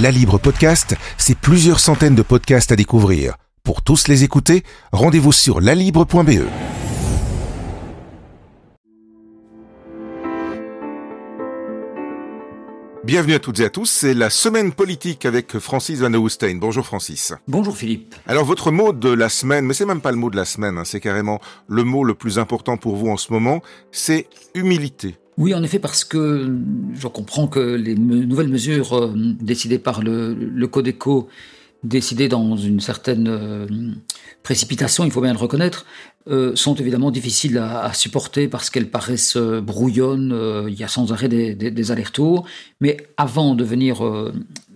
La Libre Podcast, c'est plusieurs centaines de podcasts à découvrir. Pour tous les écouter, rendez-vous sur lalibre.be. Bienvenue à toutes et à tous, c'est la semaine politique avec Francis Van Hoostein. Bonjour Francis. Bonjour Philippe. Alors votre mot de la semaine, mais c'est même pas le mot de la semaine, hein, c'est carrément le mot le plus important pour vous en ce moment, c'est humilité. Oui, en effet, parce que je comprends que les nouvelles mesures euh, décidées par le, le Codeco, décidées dans une certaine euh, précipitation, il faut bien le reconnaître, euh, sont évidemment difficiles à, supporter parce qu'elles paraissent brouillonnes, il y a sans arrêt des, des, allers-retours. Mais avant de venir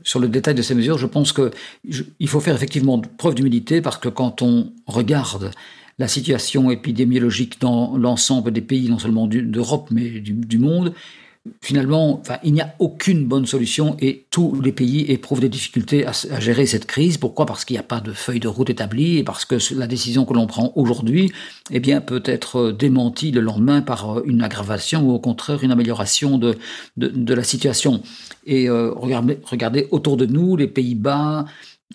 sur le détail de ces mesures, je pense qu'il faut faire effectivement preuve d'humilité parce que quand on regarde la situation épidémiologique dans l'ensemble des pays, non seulement d'Europe, mais du, monde, finalement, enfin, il n'y a aucune bonne solution et tous les pays éprouvent des difficultés à, gérer cette crise. Pourquoi? Parce qu'il n'y a pas de feuille de route établie et parce que la décision que l'on prend aujourd'hui eh bien, peut être démentie le lendemain par euh, une aggravation ou au contraire une amélioration de, de, la situation. Et euh, regardez autour de nous, les Pays-Bas,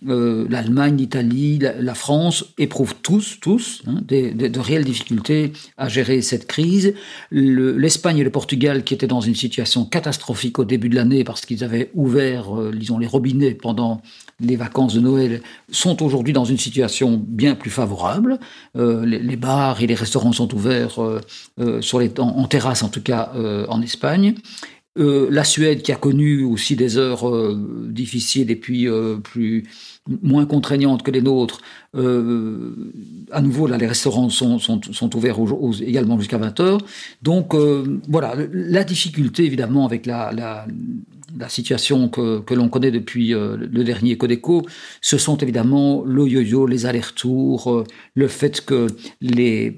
euh, l'Allemagne, l'Italie, la, France éprouvent tous, tous, hein, de réelles difficultés à gérer cette crise. L'Espagne et le Portugal, qui étaient dans une situation catastrophique au début de l'année parce qu'ils avaient ouvert, euh, disons, les robinets pendant les vacances de Noël, sont aujourd'hui dans une situation bien plus favorable. Euh, les, bars et les restaurants sont ouverts sur les, en, en, terrasse, en tout cas en Espagne. Euh, la Suède qui a connu aussi des heures euh, difficiles et puis euh, plus moins contraignantes que les nôtres. à nouveau, là, les restaurants sont, sont, ouverts également jusqu'à 20 heures. Donc voilà, la difficulté évidemment avec la, la situation que, que l'on connaît depuis euh, le dernier Codeco, ce sont évidemment le yo-yo, les allers-retours, euh, le fait que les,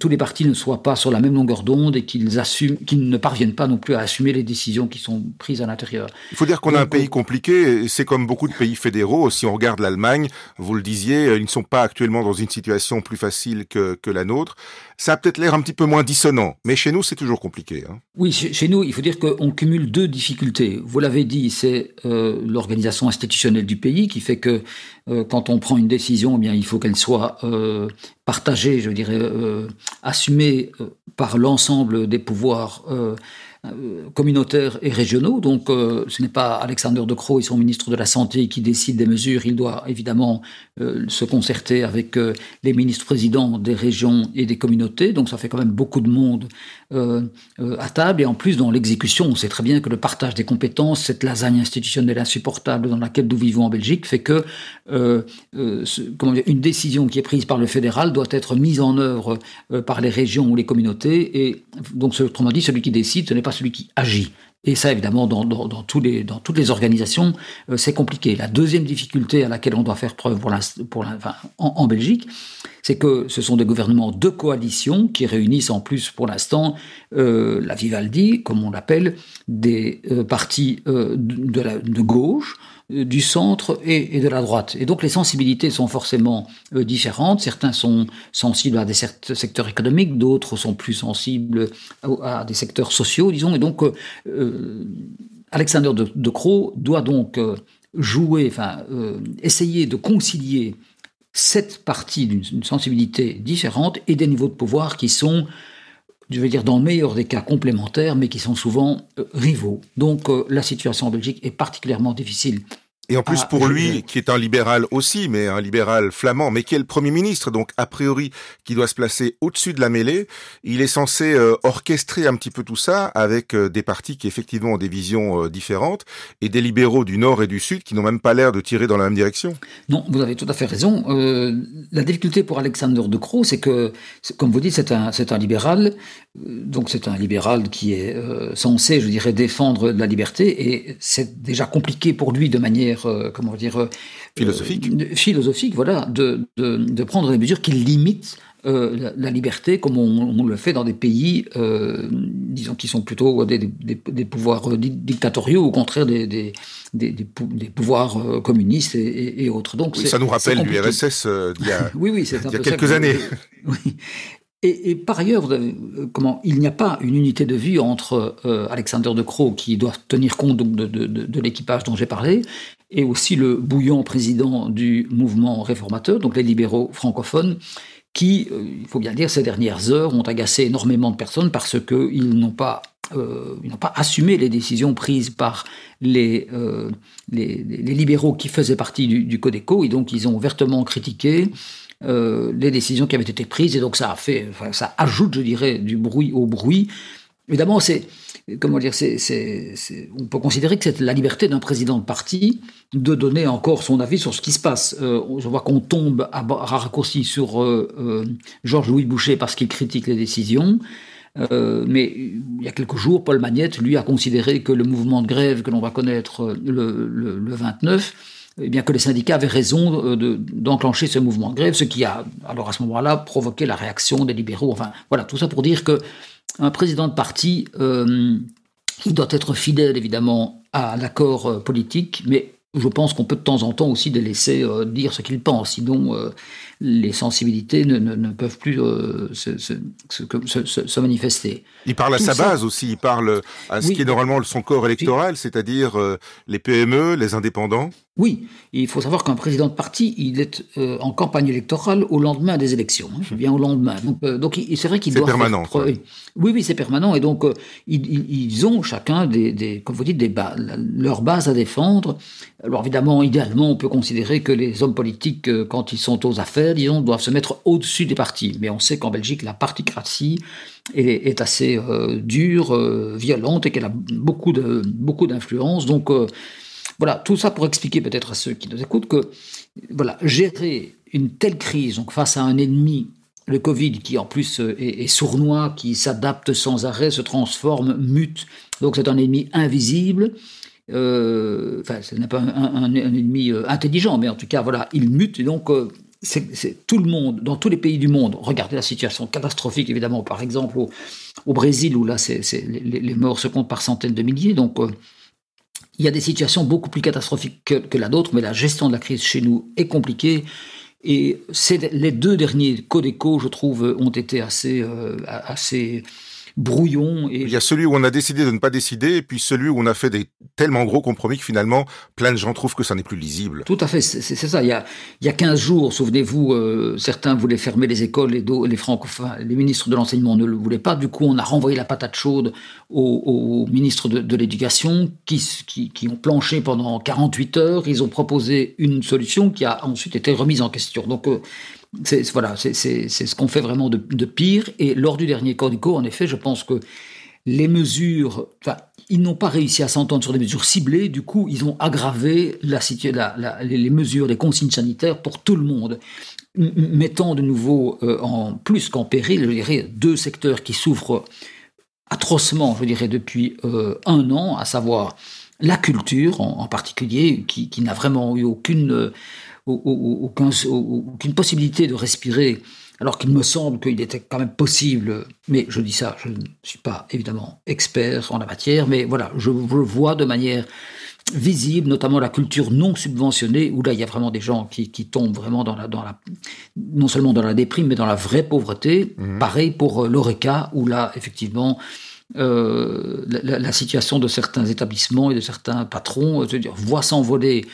tous les partis ne soient pas sur la même longueur d'onde et qu'ils ne parviennent pas non plus à assumer les décisions qui sont prises à l'intérieur. Il faut dire qu'on a un pays compliqué, c'est comme beaucoup de pays fédéraux. Si on regarde l'Allemagne, vous le disiez, ils ne sont pas actuellement dans une situation plus facile que, que la nôtre. Ça a peut-être l'air un petit peu moins dissonant, mais chez nous, c'est toujours compliqué. Hein. Oui, chez nous, il faut dire qu'on cumule deux difficultés. Vous l'avez dit, c'est euh, l'organisation institutionnelle du pays qui fait que euh, quand on prend une décision, eh bien, il faut qu'elle soit euh, partagée, je dirais, assumée par l'ensemble des pouvoirs communautaires et régionaux. Donc, euh, ce n'est pas Alexander De Croo et son ministre de la Santé qui décident des mesures. Il doit évidemment euh, se concerter avec les ministres-présidents des régions et des communautés. Donc, ça fait quand même beaucoup de monde à table. Et en plus, dans l'exécution, on sait très bien que le partage des compétences, cette lasagne institutionnelle insupportable dans laquelle nous vivons en Belgique, fait que une décision qui est prise par le fédéral doit être mise en œuvre par les régions ou les communautés. Et donc, autrement dit, celui qui décide, ce n'est pas celui qui agit. Et ça, évidemment, dans, toutes les organisations, euh, c'est compliqué. La deuxième difficulté à laquelle on doit faire preuve en, Belgique, c'est que ce sont des gouvernements de coalition qui réunissent en plus, pour l'instant, euh, la Vivaldi, comme on l'appelle, des euh, partis de, gauche, du centre et, de la droite. Et donc les sensibilités sont forcément euh, différentes. Certains sont sensibles à des secteurs économiques, d'autres sont plus sensibles à, des secteurs sociaux, disons. Et donc euh, Alexander de, de doit donc jouer, enfin essayer de concilier cette partie d'une sensibilité différente et des niveaux de pouvoir qui sont je vais dire dans le meilleur des cas complémentaires, mais qui sont souvent euh, rivaux. Donc euh, la situation en Belgique est particulièrement difficile. Et en plus, ah, pour lui, qui est un libéral aussi, mais un libéral flamand, mais qui est le Premier ministre, donc a priori, qui doit se placer au-dessus de la mêlée, il est censé euh, orchestrer un petit peu tout ça avec euh, des partis qui effectivement ont des visions euh, différentes et des libéraux du Nord et du Sud qui n'ont même pas l'air de tirer dans la même direction. Non, vous avez tout à fait raison. la difficulté pour Alexander De Croo, c'est que, comme vous dites, c'est un, c'est un libéral, donc c'est un libéral qui est censé, je dirais, défendre la liberté, et c'est déjà compliqué pour lui de manière euh, comment dire, euh, philosophique, philosophique, voilà, de, de, prendre des mesures qui limitent euh, la, liberté, comme on, le fait dans des pays, disons, qui sont plutôt des, des, pouvoirs dictatoriaux, au contraire des, des, des pouvoirs communistes et, autres. Donc, ça nous rappelle l'URSS il y a, oui, oui, il y a quelques années. oui. Et, par ailleurs, euh, comment, il n'y a pas une unité de vue entre euh, Alexander de Croo, qui doit tenir compte de, de, l'équipage dont j'ai parlé, et aussi le bouillant président du mouvement réformateur, donc les libéraux francophones, qui, euh, il faut bien dire, ces dernières heures ont agacé énormément de personnes parce qu'ils n'ont pas, euh, pas assumé les décisions prises par les, euh, les, libéraux qui faisaient partie du, du, Codeco, et donc ils ont ouvertement critiqué les décisions qui avaient été prises, et donc ça a fait, ça ajoute, je dirais, du bruit au bruit. Évidemment, c'est comment dire, on peut considérer que c'est la liberté d'un président de parti de donner encore son avis sur ce qui se passe. Euh, je vois qu'on tombe à, raccourci sur euh, euh, Georges-Louis Boucher parce qu'il critique les décisions. mais il y a quelques jours, Paul Magnette, lui, a considéré que le mouvement de grève que l'on va connaître le, le, 29, eh bien que les syndicats avaient raison d'enclencher ce mouvement de grève, ce qui a, alors à ce moment-là, provoqué la réaction des libéraux. Enfin, voilà, tout ça pour dire que un président de parti, euh, il doit être fidèle évidemment à l'accord euh, politique, mais je pense qu'on peut de temps en temps aussi les laisser euh, dire ce qu'ils pensent, sinon les sensibilités ne, peuvent plus se, se, manifester. Il parle à sa base aussi, il parle à ce qui est normalement son corps électoral, c'est-à-dire les PME, les indépendants. Oui, il faut savoir qu'un président de parti, il est euh, en campagne électorale au lendemain des élections. Hein, bien au lendemain. Donc, euh, donc c'est vrai qu'il doit. C'est permanent. oui, oui, c'est permanent. Et donc, euh, ils, ont chacun des, des, comme vous dites, des leur base à défendre. Alors évidemment, idéalement, on peut considérer que les hommes politiques, quand ils sont aux affaires, disons, doivent se mettre au-dessus des partis. Mais on sait qu'en Belgique, la particratie est, est assez dure, violente, et qu'elle a beaucoup de beaucoup d'influence. Donc voilà, tout ça pour expliquer peut-être à ceux qui nous écoutent que voilà, gérer une telle crise, donc face à un ennemi, le Covid, qui en plus euh, est, sournois, qui s'adapte sans arrêt, se transforme, mute, donc c'est un ennemi invisible. Euh, enfin, ce n'est pas un, ennemi euh, intelligent, mais en tout cas, voilà, il mute, et donc c'est tout le monde, dans tous les pays du monde, regardez la situation catastrophique, évidemment, par exemple au, Brésil, où là, les, morts se comptent par centaines de milliers, donc il y a des situations beaucoup plus catastrophiques que, la nôtre, mais la gestion de la crise chez nous est compliquée. Et les deux derniers Codeco, je trouve, ont été assez, euh, assez brouillon. Et... Il y a celui où on a décidé de ne pas décider, et puis celui où on a fait des tellement gros compromis que finalement, plein de gens trouvent que ça n'est plus lisible. Tout à fait, c'est ça. Il y, a, il y a 15 jours, souvenez-vous, euh, certains voulaient fermer les écoles, les, les francophones, les ministres de l'enseignement ne le voulaient pas. Du coup, on a renvoyé la patate chaude aux, ministres de, l'éducation qui, qui, qui, ont planché pendant 48 heures. Ils ont proposé une solution qui a ensuite été remise en question. Donc, euh, c'est voilà, c'est ce qu'on fait vraiment de, pire. Et lors du dernier Cordico, en effet, je pense que les mesures, enfin, ils n'ont pas réussi à s'entendre sur des mesures ciblées. Du coup, ils ont aggravé la, la, les mesures, les consignes sanitaires pour tout le monde, mettant de nouveau euh, en plus qu'en péril, je dirais, deux secteurs qui souffrent atrocement, je dirais, depuis euh, un an, à savoir la culture en, particulier, qui, qui n'a vraiment eu aucune aucun, aucune possibilité de respirer, alors qu'il me semble qu'il était quand même possible, mais je dis ça, je ne suis pas évidemment expert en la matière, mais voilà, je, le vois de manière visible, notamment la culture non subventionnée, où là il y a vraiment des gens qui, qui tombent vraiment dans la, dans la, non seulement dans la déprime, mais dans la vraie pauvreté. Mmh. Pareil pour euh, l'ORECA, où là effectivement euh, la, situation de certains établissements et de certains patrons, euh, je veux dire, voit s'envoler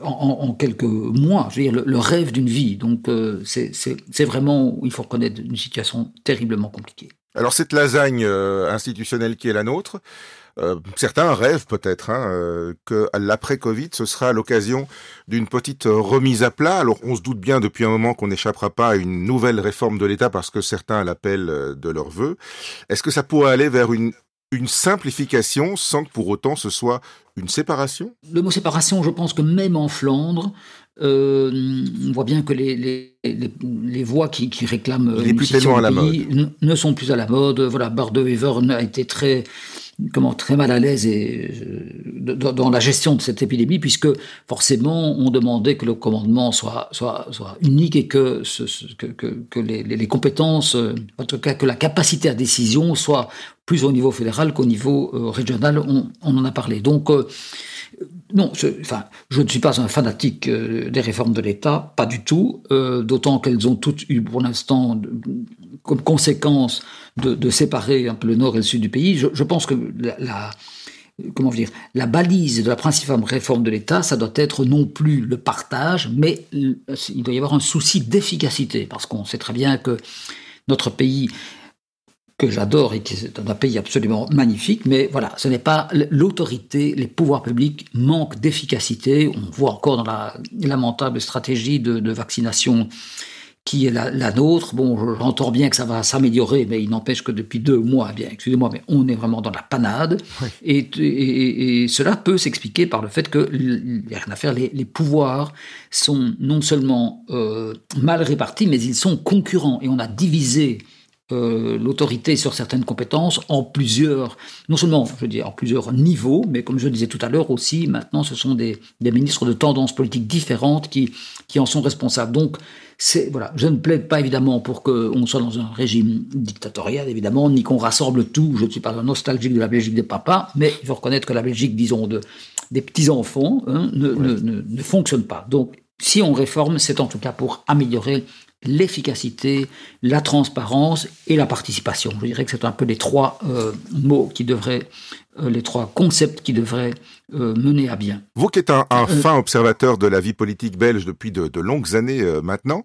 en, quelques mois, je veux dire, le, rêve d'une vie. Donc euh, c'est vraiment, il faut reconnaître, une situation terriblement compliquée. Alors cette lasagne euh, institutionnelle qui est la nôtre, euh, certains rêvent peut-être hein, que l'après-Covid, ce sera l'occasion d'une petite remise à plat. Alors on se doute bien depuis un moment qu'on n'échappera pas à une nouvelle réforme de l'État parce que certains l'appellent de leur vœu. Est-ce que ça pourrait aller vers une une simplification sans que pour autant ce soit une séparation? Le mot séparation, je pense que même en Flandre, euh, on voit bien que les, les, les, voix qui, qui réclament Il plus tellement à la mode. ne sont plus à la mode. Voilà, Wever a été très comment très mal à l'aise euh, dans, la gestion de cette épidémie, puisque forcément on demandait que le commandement soit unique et que, les, compétences, euh, en tout cas que la capacité à décision soit plus au niveau fédéral qu'au niveau euh, régional. On, on, en a parlé. Donc non, je, enfin, je ne suis pas un fanatique des réformes de l'État, pas du tout, d'autant qu'elles ont toutes eu pour l'instant comme conséquence de, séparer un peu le nord et le sud du pays. Je, pense que la, comment dire, la balise de la principale réforme de l'État, ça doit être non plus le partage, mais il doit y avoir un souci d'efficacité, parce qu'on sait très bien que notre pays que j'adore et qui est un pays absolument magnifique, mais voilà, ce n'est pas l'autorité, les pouvoirs publics manquent d'efficacité. On voit encore dans la lamentable stratégie de, vaccination qui est la, nôtre. Bon, j'entends bien que ça va s'améliorer, mais il n'empêche que depuis deux mois, eh bien, excusez-moi, mais on est vraiment dans la panade. Et, et, cela peut s'expliquer par le fait que, il n'y a rien à faire, les, pouvoirs sont non seulement euh, mal répartis, mais ils sont concurrents. Et on a divisé euh, l'autorité sur certaines compétences en plusieurs, non seulement, je dire, en plusieurs niveaux, mais comme je le disais tout à l'heure aussi, maintenant, ce sont des, ministres de tendances politiques différentes qui, qui en sont responsables. Donc, c'est, voilà, je ne plaide pas évidemment pour qu'on soit dans un régime dictatorial, évidemment, ni qu'on rassemble tout. Je ne suis pas un nostalgique de la Belgique des papas, mais il faut reconnaître que la Belgique, disons, de, des petits-enfants, hein, ne, ne, ne, ne fonctionne pas. Donc, si on réforme, c'est en tout cas pour améliorer l'efficacité, la transparence et la participation. Je dirais que c'est un peu les trois euh, mots qui devraient, euh, les trois concepts qui devraient euh, mener à bien. Vous qui êtes un, fin observateur de la vie politique belge depuis de, de longues années maintenant,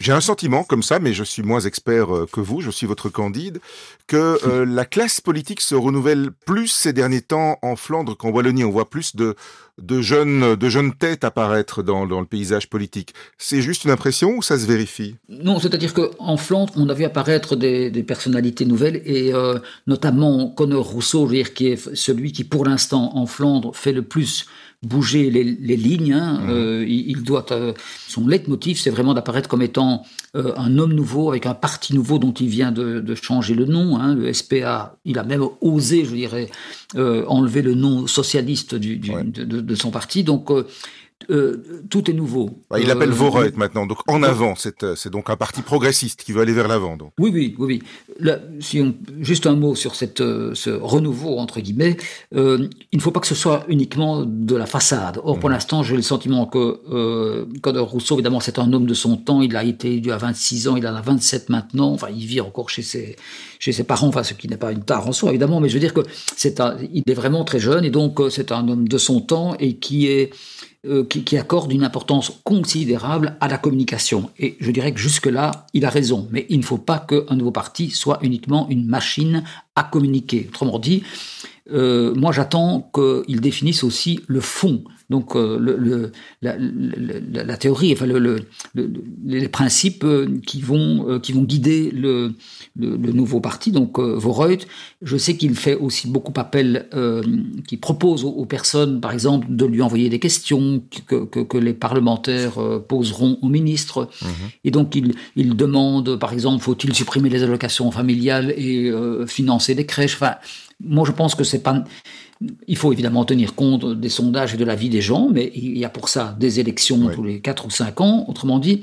j'ai un sentiment comme ça, mais je suis moins expert que vous, je suis votre candide, que la classe politique se renouvelle plus ces derniers temps en Flandre qu'en Wallonie. On voit plus de, de jeunes, de jeunes têtes apparaître dans, dans le paysage politique. C'est juste une impression ou ça se vérifie? Non, c'est-à-dire qu'en Flandre, on a vu apparaître des, des personnalités nouvelles et euh, notamment Conor Rousseau, qui est celui qui, pour l'instant, en Flandre, fait le plus bouger les, les lignes. Hein. Mhm. Euh, il, doit euh, son leitmotiv, c'est vraiment d'apparaître comme étant euh, un homme nouveau avec un parti nouveau dont il vient de, de changer le nom. Hein. Le SPA, il a même osé, je dirais, enlever le nom socialiste du, du, de, de, son parti. Donc euh, tout est nouveau. Bah, il appelle euh, maintenant, donc en avant. Euh, c'est donc un parti progressiste qui veut aller vers l'avant. Oui, oui, oui. oui. si on, juste un mot sur cette, euh, ce renouveau entre guillemets. il ne faut pas que ce soit uniquement de la façade. Or, pour mmh. l'instant, j'ai le sentiment que euh, Rousseau, évidemment, c'est un homme de son temps. Il a été élu à 26 ans, il en a 27 maintenant. Enfin, il vit encore chez ses chez ses parents, enfin, ce qui n'est pas une tare en soi, évidemment, mais je veux dire que c'est il est vraiment très jeune et donc c'est un homme de son temps et qui est euh, qui, accorde une importance considérable à la communication. Et je dirais que jusque-là, il a raison. Mais il ne faut pas qu'un nouveau parti soit uniquement une machine à communiquer. Autrement dit, euh, moi j'attends qu'il définisse aussi le fond donc euh, le, la, théorie, enfin le, les principes euh, qui vont euh, qui vont guider le, nouveau parti. Donc Voreut, je sais qu'il fait aussi beaucoup appel, qui propose aux, personnes, par exemple, de lui envoyer des questions que, que, les parlementaires poseront au ministre. Mhm. Et donc il, il demande, par exemple, faut-il supprimer les allocations familiales et financer des crèches? Enfin, moi je pense que c'est pas il faut évidemment tenir compte des sondages et de la vie des gens, mais il y a pour ça des élections tous les 4 ou 5 ans. Autrement dit,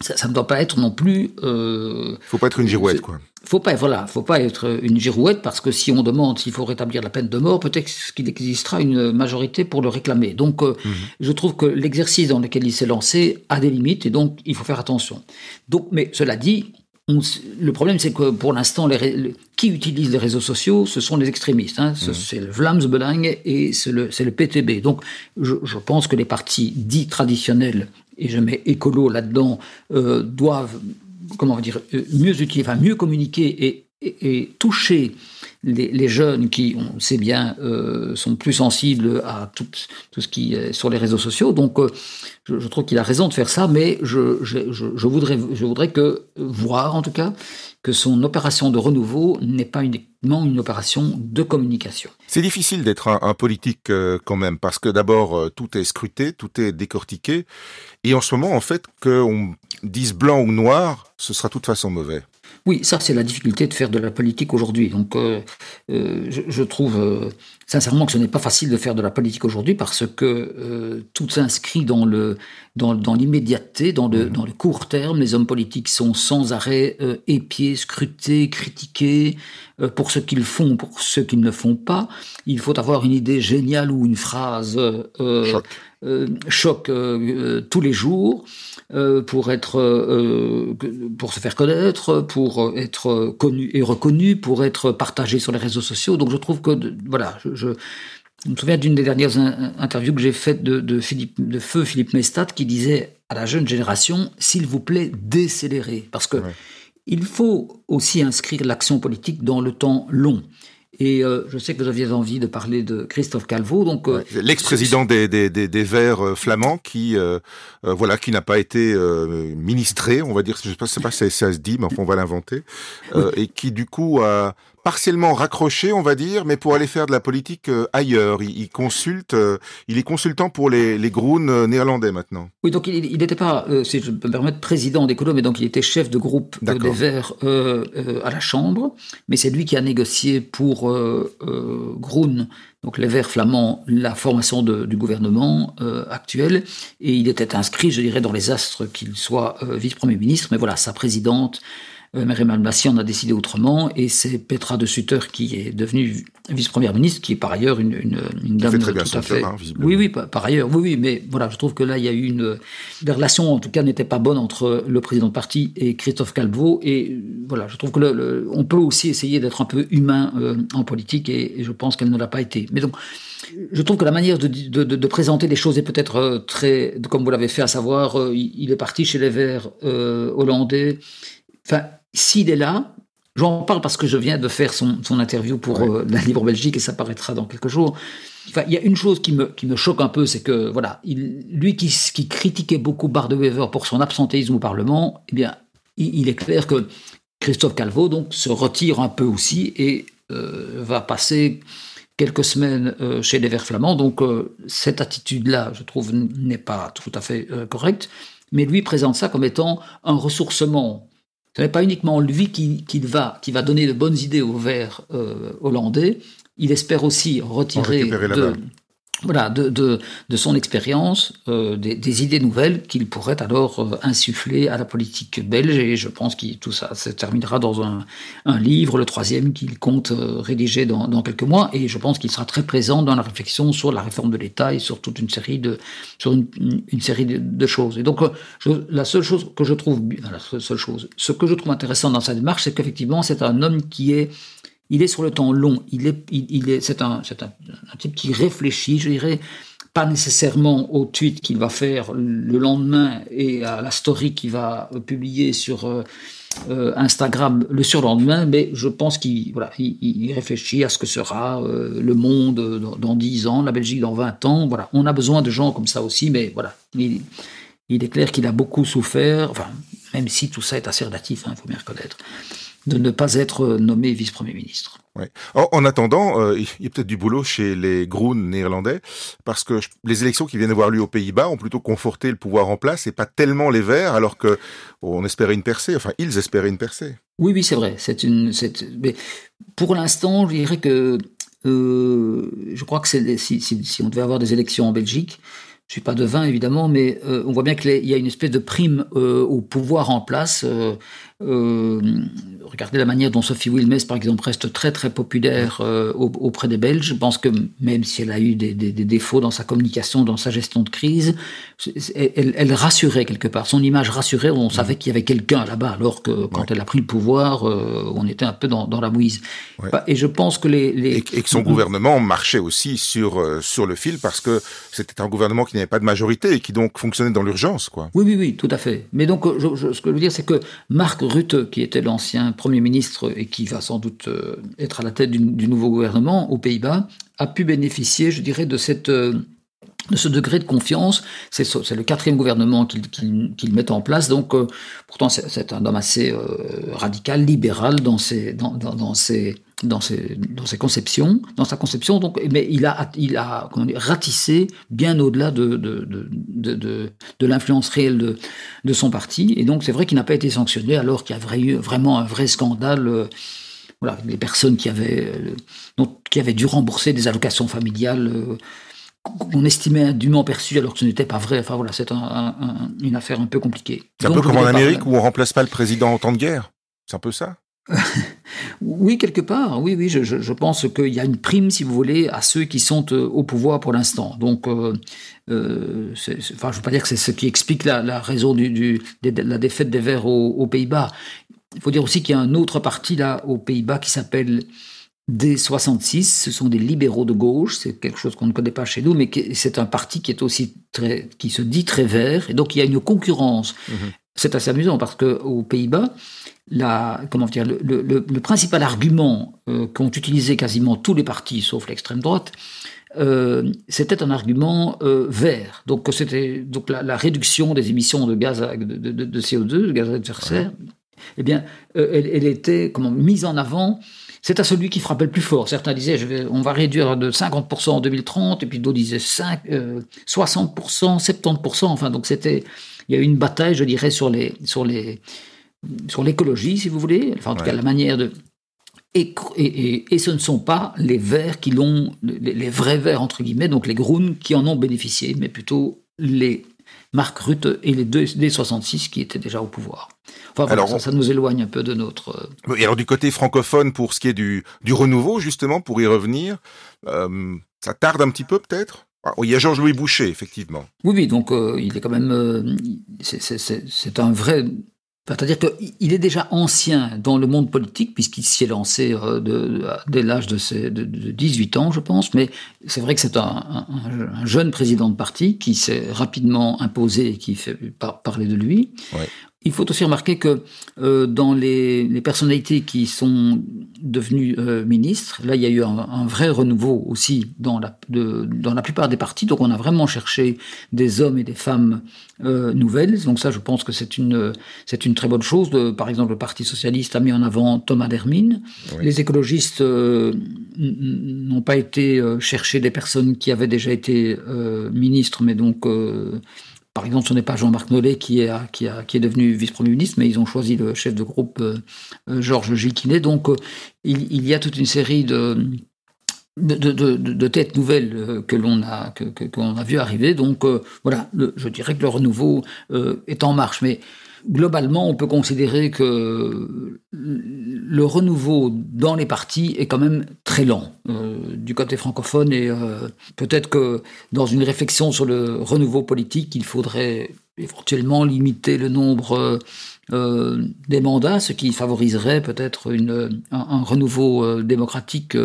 ça, ne doit pas être non plus. Euh, faut pas être une girouette, quoi. Faut pas, voilà, faut pas être une girouette parce que si on demande s'il faut rétablir la peine de mort, peut-être qu'il existera une majorité pour le réclamer. Donc, euh, mhm. je trouve que l'exercice dans lequel il s'est lancé a des limites et donc il faut faire attention. Donc, mais cela dit, le problème, c'est que pour l'instant, qui utilise les réseaux sociaux, ce sont les extrémistes. Hein. Mmh. C'est le Vlamsbelang et c'est le, le, PTB. Donc, je, je, pense que les partis dits traditionnels, et je mets écolo là-dedans, euh, doivent, comment dire, euh, mieux utiliser, enfin, mieux communiquer et, et, et toucher les, jeunes qui, on sait bien, euh, sont plus sensibles à tout, ce qui est sur les réseaux sociaux. Donc, euh, je, trouve qu'il a raison de faire ça, mais je, voudrais, je voudrais que voir, en tout cas, que son opération de renouveau n'est pas uniquement une opération de communication. C'est difficile d'être un, politique euh, quand même, parce que d'abord, tout est scruté, tout est décortiqué, et en ce moment, en fait, qu'on dise blanc ou noir, ce sera de toute façon mauvais. Oui, ça c'est la difficulté de faire de la politique aujourd'hui. Donc euh, euh, je, trouve euh, sincèrement que ce n'est pas facile de faire de la politique aujourd'hui parce que tout s'inscrit dans le dans, dans l'immédiateté, dans le, mmh. dans le court terme. Les hommes politiques sont sans arrêt épiés, scrutés, critiqués. pour ce qu'ils font, pour ce qu'ils ne font pas. Il faut avoir une idée géniale ou une phrase choc, choc tous les jours pour être, pour se faire connaître, pour être connu et reconnu, pour être partagé sur les réseaux sociaux. Donc je trouve que voilà, je, je je me souviens d'une des dernières interviews que j'ai faites de, de, Philippe, de feu Philippe Mestat qui disait à la jeune génération, s'il vous plaît, décélérez. Parce que il faut aussi inscrire l'action politique dans le temps long. Et euh, je sais que vous aviez envie de parler de Christophe Calvo, donc euh, l'ex-président des, des, des, des, Verts euh, flamands, qui voilà, qui n'a pas été ministré, on va dire, je pas, sais pas si ça se dit, mais enfin, on va l'inventer, et qui du coup a partiellement raccroché, on va dire, mais pour aller faire de la politique euh, ailleurs. Il, consulte, euh, il est consultant pour les, les Groen euh, néerlandais maintenant. Oui, donc il n'était pas, si je peux me permettre, président d'écolo, mais donc il était chef de groupe des Verts à la Chambre. Mais c'est lui qui a négocié pour Groen, donc les Verts flamands, la formation du gouvernement actuel. Et il était inscrit, je dirais, dans les astres qu'il soit vice-premier ministre. Mais voilà, sa présidente euh, Marie Malmassi en a décidé autrement, et c'est Petra de Sutter qui est devenue vice-première ministre, qui est par ailleurs une, une, une dame très bien tout à fait. Hein, oui, oui, par, ailleurs, oui, oui, mais voilà, je trouve que là, il y a eu une. Les relations, en tout cas, n'étaient pas bonnes entre le président de parti et Christophe Calvo, et voilà, je trouve que le, on peut aussi essayer d'être un peu humain euh, en politique, et, je pense qu'elle ne l'a pas été. Mais donc, je trouve que la manière de, de, de, présenter les choses est peut-être euh, très, comme vous l'avez fait, à savoir, il est parti chez les Verts hollandais. Enfin, s'il est là, j'en parle parce que je viens de faire son, interview pour euh, la Libre Belgique et ça paraîtra dans quelques jours. Enfin, il y a une chose qui me, qui me choque un peu, c'est que voilà, il, lui qui, qui critiquait beaucoup Wever pour son absentéisme au Parlement, eh bien, il, est clair que Christophe Calvo donc se retire un peu aussi et euh, va passer quelques semaines euh, chez les Verts flamands. Donc cette attitude-là, je trouve, n'est pas tout à fait correcte. Mais lui présente ça comme étant un ressourcement ce n'est pas uniquement lui qui, va, qui va donner de bonnes idées aux Verts euh, hollandais. Il espère aussi retirer de, voilà, de, de, de son expérience euh, des, des, idées nouvelles qu'il pourrait alors euh, insuffler à la politique belge. Et je pense que tout ça se terminera dans un, un livre, le troisième, qu'il compte euh, rédiger dans, dans, quelques mois. Et je pense qu'il sera très présent dans la réflexion sur la réforme de l'État et sur toute une série de, sur une, une série de, de, choses. Et donc, je, la seule chose que je trouve, la seule chose, ce que je trouve intéressant dans sa démarche, c'est qu'effectivement, c'est un homme qui est il est sur le temps long. Il est, il, est, c'est un, c'est un, type qui réfléchit, je dirais, pas nécessairement au tweet qu'il va faire le lendemain et à la story qu'il va publier sur euh, euh, Instagram le surlendemain, mais je pense qu'il voilà, il, réfléchit à ce que sera euh, le monde dans, 10 ans, la Belgique dans 20 ans. Voilà, on a besoin de gens comme ça aussi, mais voilà, il, il est clair qu'il a beaucoup souffert, enfin, même si tout ça est assez relatif, il hein, faut bien reconnaître de ne pas être nommé vice-premier ministre. Ouais. En, attendant, euh, il y a peut-être du boulot chez les Groen néerlandais, parce que les élections qui viennent avoir lieu aux Pays-Bas ont plutôt conforté le pouvoir en place et pas tellement les Verts, alors que on espérait une percée. Enfin, ils espéraient une percée. Oui, oui, c'est vrai. C'est une. Mais pour l'instant, je dirais que euh, je crois que si, si, si, on devait avoir des élections en Belgique, je suis pas devin évidemment, mais euh, on voit bien qu'il y a une espèce de prime au pouvoir en place. Euh, regardez la manière dont Sophie Wilmès, par exemple, reste très très populaire auprès des Belges. Je pense que même si elle a eu des, des, des défauts dans sa communication, dans sa gestion de crise, elle, elle rassurait quelque part. Son image rassurait. On savait qu'il y avait quelqu'un là-bas, alors que quand elle a pris le pouvoir, on était un peu dans, dans la mouise. Et je pense que les, les... Et, que son gouvernement marchait aussi sur sur le fil parce que c'était un gouvernement qui n'y avait pas de majorité et qui donc fonctionnait dans l'urgence, quoi. Oui, oui, oui, tout à fait. Mais donc, je, ce que je veux dire, c'est que Marc Rutte, qui était l'ancien Premier ministre et qui va sans doute euh, être à la tête du, nouveau gouvernement aux Pays-Bas, a pu bénéficier, je dirais, de cette... Euh, de ce degré de confiance. C'est le quatrième gouvernement qu'il met en place. Donc, euh, pourtant, c'est un homme assez radical, libéral dans dans, dans, dans ses, dans ses, dans ses conceptions, dans sa conception, donc, mais il a, il a comment dire, ratissé bien au-delà de, de, de, de, de l'influence réelle de, de son parti. Et donc, c'est vrai qu'il n'a pas été sanctionné alors qu'il y a eu vraiment un vrai scandale. Euh, voilà, les personnes qui avaient, euh, donc, qui avaient dû rembourser des allocations familiales euh, qu'on estimait dûment perçues alors que ce n'était pas vrai. Enfin voilà, c'est un, une affaire un peu compliquée. C'est un peu comme en Amérique où on remplace pas le président en temps de guerre. C'est un peu ça Oui, quelque part. Oui, oui, je, pense qu'il y a une prime, si vous voulez, à ceux qui sont euh, au pouvoir pour l'instant. Donc, euh, euh, enfin, je ne veux pas dire que c'est ce qui explique la, raison de la défaite des Verts aux, Pays-Bas. Il faut dire aussi qu'il y a un autre parti là aux Pays-Bas qui s'appelle D66. Ce sont des libéraux de gauche. C'est quelque chose qu'on ne connaît pas chez nous, mais c'est un parti qui est aussi très, qui se dit très vert. Et donc, il y a une concurrence. Mmh c'est assez amusant parce que aux Pays-Bas, la, comment dire, le, principal argument euh, qu'ont utilisé quasiment tous les partis, sauf l'extrême droite, euh, c'était un argument euh, vert. Donc c'était donc la, réduction des émissions de gaz de, CO2, de gaz à effet de serre. Eh bien, elle, était comment mise en avant. C'est à celui qui frappait le plus fort. Certains disaient, je vais, on va réduire de 50% en 2030, et puis d'autres disaient 5, 60%, 70%. Enfin, donc c'était, il y a eu une bataille, je dirais, sur les, sur les, sur l'écologie, si vous voulez, enfin en tout cas la manière de... Et, et, ce ne sont pas les verts qui l'ont, les, vrais verts entre guillemets, donc les Groen qui en ont bénéficié, mais plutôt les Marc Rutte et les deux des 66 qui étaient déjà au pouvoir. Enfin, alors, ça, nous éloigne un peu de notre. Euh, et alors du côté francophone, pour ce qui est du, du renouveau, justement, pour y revenir, euh, ça tarde un petit peu peut-être? Il y a Georges-Louis Boucher, effectivement. Oui, oui, donc euh, il est quand même. c'est un vrai c'est-à-dire qu'il est déjà ancien dans le monde politique, puisqu'il s'y est lancé euh, dès l'âge de, de, 18 ans, je pense, mais c'est vrai que c'est un, jeune président de parti qui s'est rapidement imposé et qui fait parler de lui. Il faut aussi remarquer que euh, dans les, les, personnalités qui sont devenues euh, ministres, là, il y a eu un, un vrai renouveau aussi dans la, de, dans la plupart des partis. Donc, on a vraiment cherché des hommes et des femmes euh, nouvelles. Donc, ça, je pense que c'est une, c'est une très bonne chose. De, par exemple, le Parti socialiste a mis en avant Thomas Dermine. Les écologistes euh, n'ont pas été euh, chercher des personnes qui avaient déjà été ministres, mais donc par exemple, ce n'est pas Jean-Marc Nollet qui est, qui, qui est devenu vice-premier ministre, mais ils ont choisi le chef de groupe euh, euh, Georges Giquinet. Donc, euh, il, y a toute une série de, de, têtes nouvelles que l'on a, que, a vu arriver. Donc, voilà, je dirais que le renouveau est en marche. Mais globalement, on peut considérer que le renouveau dans les partis est quand même très lent euh, du côté francophone et euh, peut-être que dans une réflexion sur le renouveau politique, il faudrait éventuellement limiter le nombre euh, des mandats, ce qui favoriserait peut-être un, un, renouveau démocratique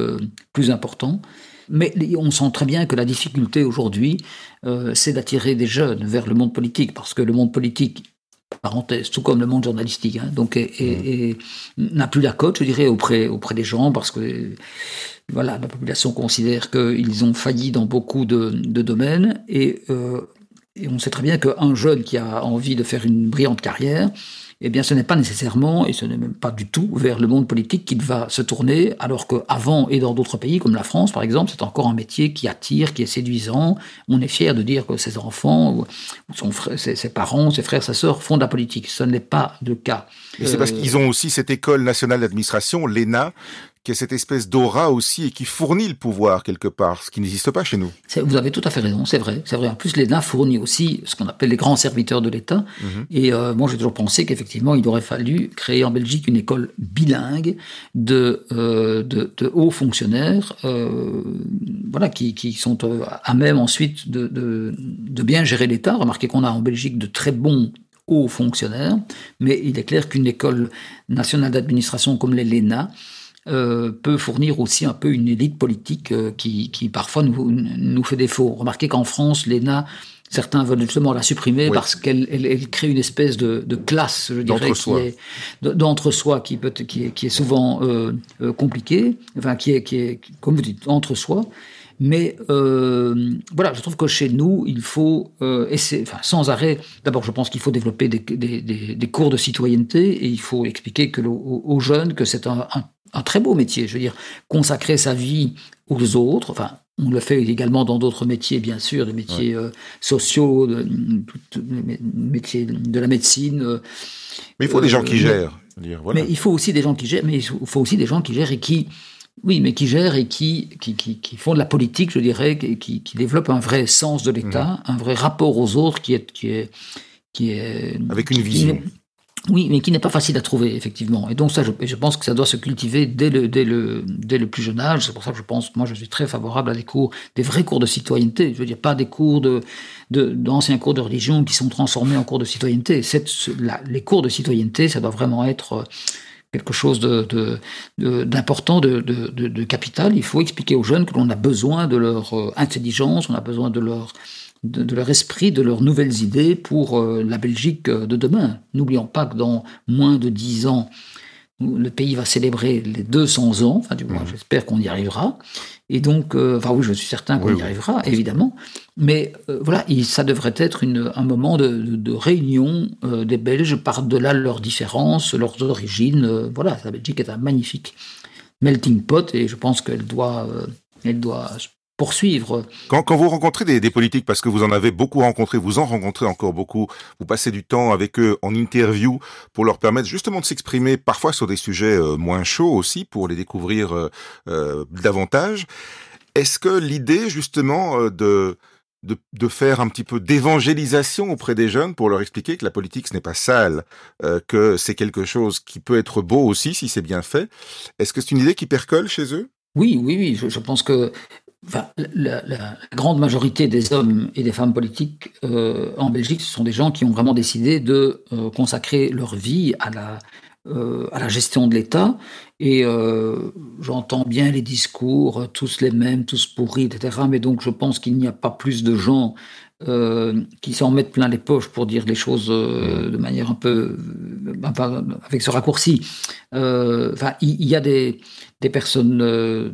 plus important. Mais on sent très bien que la difficulté aujourd'hui, c'est d'attirer des jeunes vers le monde politique, parce que le monde politique parenthèse, tout comme le monde journalistique, hein, donc et, n'a plus la cote, je dirais, auprès, auprès des gens, parce que voilà, la population considère qu'ils ont failli dans beaucoup de, domaines, et, euh, et, on sait très bien qu'un jeune qui a envie de faire une brillante carrière, eh bien, ce n'est pas nécessairement, et ce n'est même pas du tout, vers le monde politique qu'il va se tourner, alors qu'avant et dans d'autres pays, comme la France, par exemple, c'est encore un métier qui attire, qui est séduisant. On est fier de dire que ses enfants, ou son frère, ses, parents, ses frères, ses sœurs font de la politique. Ce n'est pas le cas. Et c'est parce euh, qu'ils ont aussi cette école nationale d'administration, l'ENA, qui est cette espèce d'aura aussi et qui fournit le pouvoir quelque part, ce qui n'existe pas chez nous. Vous avez tout à fait raison, c'est vrai, c'est vrai. En plus, l'ENA fournit aussi ce qu'on appelle les grands serviteurs de l'État. Mhm. Et euh, moi, j'ai toujours pensé qu'effectivement, il aurait fallu créer en Belgique une école bilingue de, euh, de, hauts fonctionnaires, euh, voilà, qui, qui sont à même ensuite de, de, de bien gérer l'État. Remarquez qu'on a en Belgique de très bons hauts fonctionnaires, mais il est clair qu'une école nationale d'administration comme l'ENA euh, peut fournir aussi un peu une élite politique euh, qui, qui, parfois nous, nous fait défaut. Remarquez qu'en France, l'ENA, certains veulent justement la supprimer parce qu'elle elle, crée une espèce de, de classe, je dirais, qui d'entre-soi, qui, peut, qui, est, qui est souvent euh, euh, compliqué, enfin qui est, qui est, comme vous dites, entre-soi. Mais euh, voilà, je trouve que chez nous, il faut euh, essayer, enfin, sans arrêt. D'abord, je pense qu'il faut développer des, des, des, des, cours de citoyenneté et il faut expliquer que aux, jeunes que c'est un, un, un, très beau métier. Je veux dire, consacrer sa vie aux autres. Enfin, on le fait également dans d'autres métiers, bien sûr, des métiers euh, sociaux, de, métiers de la médecine. Euh, mais il faut des gens qui gèrent. Mais il faut aussi des gens qui gèrent. Mais il faut aussi des gens qui gèrent et qui oui, mais qui gèrent et qui, qui, qui, font de la politique, je dirais, qui, qui développent un vrai sens de l'État, mhm. un vrai rapport aux autres qui est, qui est, qui est avec une vision. Oui, mais qui n'est pas facile à trouver, effectivement. Et donc ça, je, pense que ça doit se cultiver dès le, plus jeune âge. C'est pour ça que je pense, moi, je suis très favorable à des cours, des vrais cours de citoyenneté. Je veux dire, pas des cours d'anciens cours de religion qui sont transformés en cours de citoyenneté. Les cours de citoyenneté, ça doit vraiment être euh, quelque chose d'important, de, capital. Il faut expliquer aux jeunes que l'on a besoin de leur euh, intelligence, on a besoin de leur de, leur esprit, de leurs nouvelles idées pour euh, la Belgique euh, de demain. N'oublions pas que dans moins de dix ans, le pays va célébrer les 200 ans, enfin du moins mmh. j'espère qu'on y arrivera. Et donc, euh, enfin oui, je suis certain qu'on y arrivera, évidemment. Mais voilà, ça devrait être une, un moment de, réunion des Belges par-delà leurs différences, leurs origines. voilà, la Belgique est un magnifique melting pot et je pense qu'elle doit, elle doit poursuivre. Quand, quand vous rencontrez des, des, politiques, parce que vous en avez beaucoup rencontré, vous en rencontrez encore beaucoup, vous passez du temps avec eux en interview pour leur permettre justement de s'exprimer parfois sur des sujets euh, moins chauds aussi, pour les découvrir euh, euh davantage. Est-ce que l'idée justement de, de, de, faire un petit peu d'évangélisation auprès des jeunes pour leur expliquer que la politique ce n'est pas sale, que c'est quelque chose qui peut être beau aussi si c'est bien fait. Est-ce que c'est une idée qui percole chez eux? Oui, oui, oui. Je, je pense que La, grande majorité des hommes et des femmes politiques euh, en Belgique, ce sont des gens qui ont vraiment décidé de euh, consacrer leur vie à la, euh, à la gestion de l'État. Et j'entends bien les discours, tous les mêmes, tous pourris, etc. Mais donc je pense qu'il n'y a pas plus de gens qui s'en mettent plein les poches pour dire les choses de manière un peu euh, avec ce raccourci. Enfin, il y, a des, des personnes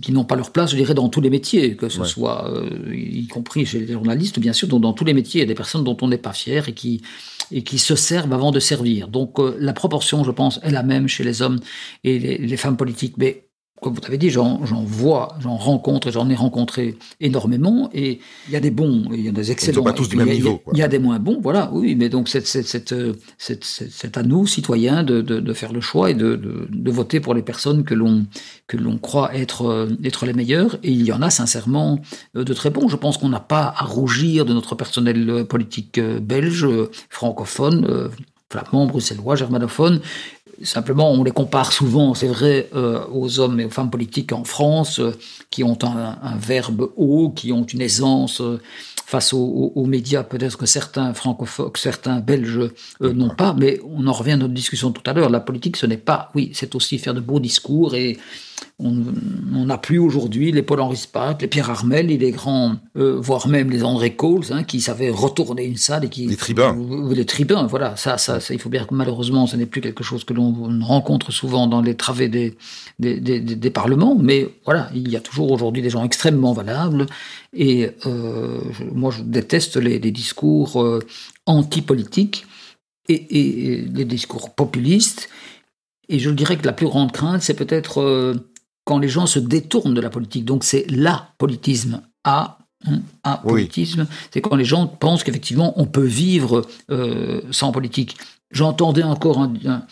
qui n'ont pas leur place, je dirais, dans tous les métiers, que ce soit y compris chez les journalistes, bien sûr, dans, dans, tous les métiers, il y a des personnes dont on n'est pas fier et qui et qui se servent avant de servir. Donc la proportion, je pense, est la même chez les hommes et les, les femmes politiques. Mais comme vous l'avez dit, j'en vois, j'en rencontre, j'en ai rencontré énormément, et il y a des bons, il y a des excellents. Pas tous du même niveau. Il y, a des moins bons, voilà, oui, mais donc c'est à nous, citoyens, de, de, de, faire le choix et de, de voter pour les personnes que l'on croit être, être les meilleures, et il y en a sincèrement euh, de très bons. Je pense qu'on n'a pas à rougir de notre personnel politique euh, belge, francophone, flamand, bruxellois, germanophone, Simplement, on les compare souvent, c'est vrai, euh, aux hommes et aux femmes politiques en France, euh, qui ont un, verbe haut, qui ont une aisance euh, face aux, aux, médias, peut-être que certains francophones, certains belges n'ont pas, mais on en revient à notre discussion tout à l'heure. La politique, ce n'est pas, oui, c'est aussi faire de beaux discours et on n'a plus aujourd'hui les Paul-Henri Spaak, les Pierre Armel et les grands, euh, voire même les André Coles, hein, qui savaient retourner une salle et qui... Les tribuns. les tribuns, voilà. Ça, ça, ça, il faut bien que malheureusement, ce n'est plus quelque chose que l'on rencontre souvent dans les travées des, des, des, des, parlements, mais voilà, il y a toujours aujourd'hui des gens extrêmement valables. Et euh, moi, je déteste les, les discours euh, anti-politiques et, et, et, les discours populistes. Et je dirais que la plus grande crainte, c'est peut-être euh, quand les gens se détournent de la politique. Donc c'est la politisme. A, a politisme. C'est quand les gens pensent qu'effectivement on peut vivre euh, sans politique. J'entendais encore un, un,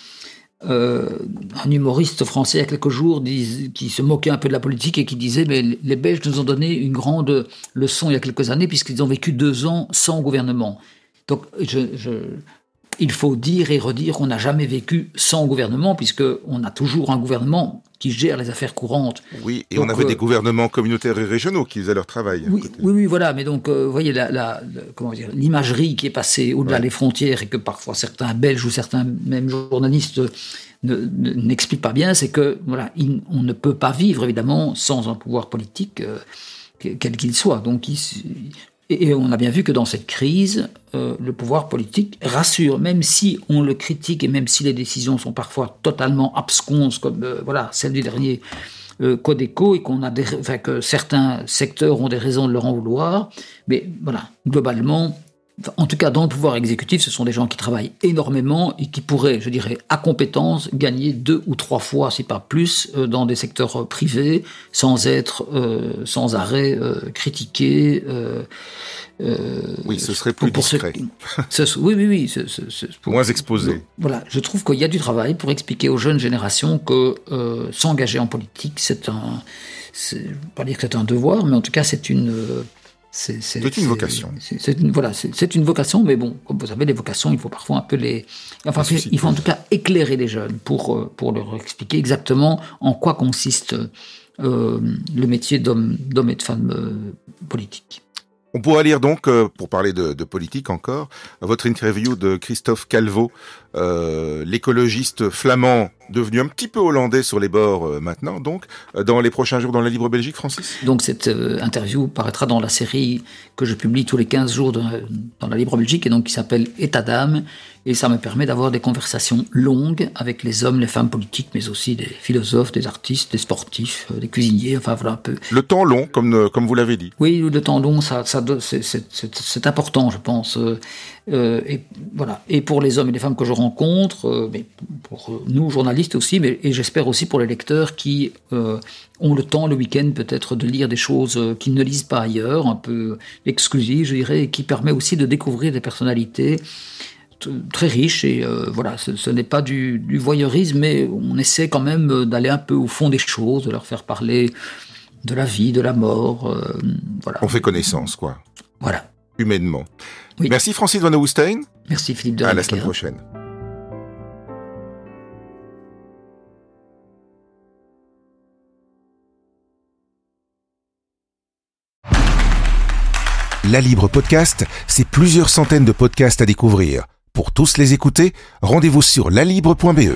euh, un, humoriste français il y a quelques jours qui se moquait un peu de la politique et qui disait mais les Belges nous ont donné une grande leçon il y a quelques années puisqu'ils ont vécu deux ans sans gouvernement. Donc je, je, il faut dire et redire qu'on n'a jamais vécu sans gouvernement, puisqu'on a toujours un gouvernement qui gère les affaires courantes. Oui, et donc, on avait euh, des gouvernements communautaires et régionaux qui faisaient leur travail. Oui, oui, oui, voilà, mais donc, euh, vous voyez, la, la, l'imagerie qui est passée au-delà ouais. des frontières et que parfois certains Belges ou certains même journalistes n'expliquent pas bien, c'est que, voilà, il, on ne peut pas vivre, évidemment, sans un pouvoir politique. Euh, quel qu'il soit. Donc, il, et on a bien vu que dans cette crise, euh, le pouvoir politique rassure, même si on le critique et même si les décisions sont parfois totalement absconses, comme euh, voilà celle du dernier euh, Codeco, et qu'on a des, que certains secteurs ont des raisons de leur en vouloir. Mais voilà, globalement, en tout cas, dans le pouvoir exécutif, ce sont des gens qui travaillent énormément et qui pourraient, je dirais, à compétence, gagner deux ou trois fois, si pas plus, euh, dans des secteurs euh, privés, sans être euh, sans arrêt euh, critiqués. Euh, oui, ce serait plus pour discret. Ce, oui, oui, oui. Ce, ce, pour, Moins exposé. Voilà, je trouve qu'il y a du travail pour expliquer aux jeunes générations que s'engager en politique, c'est un... Je ne veux pas dire que c'est un devoir, mais en tout cas, c'est une C'est une vocation. C'est une, voilà, c'est une vocation, mais bon, comme vous savez, les vocations, il faut parfois un peu les. Enfin, il faut en tout cas éclairer les jeunes pour, euh, pour leur expliquer exactement en quoi consiste euh, le métier d'homme et de femme euh, politique. On pourra lire donc, pour parler de, de, politique encore, votre interview de Christophe Calvo, euh, l'écologiste flamand devenu un petit peu hollandais sur les bords euh, maintenant, donc, euh, dans les prochains jours dans la Libre Belgique, Francis? Donc cette interview paraîtra dans la série que je publie tous les 15 jours dans la Libre Belgique, et donc qui s'appelle État d'âme, et ça me permet d'avoir des conversations longues avec les hommes, les femmes politiques, mais aussi des philosophes, des artistes, des sportifs, des cuisiniers, enfin voilà un peu. Le temps long, comme, comme vous l'avez dit. Oui, le temps long, ça, ça c'est important, je pense. Euh, et voilà. Et pour les hommes et les femmes que je rencontre, euh, mais pour nous journalistes aussi, mais et j'espère aussi pour les lecteurs qui euh, ont le temps le week-end peut-être de lire des choses qu'ils ne lisent pas ailleurs, un peu exclusives, je dirais, et qui permet aussi de découvrir des personnalités très riches. Et voilà ce, n'est pas du, du, voyeurisme mais on essaie quand même d'aller un peu au fond des choses de leur faire parler de la vie de la mort voilà. On fait connaissance quoi. Voilà humainement Merci Francis Van Oustein. Merci Philippe de À la semaine prochaine. La Libre Podcast, c'est plusieurs centaines de podcasts à découvrir. Pour tous les écouter, rendez-vous sur lalibre.be.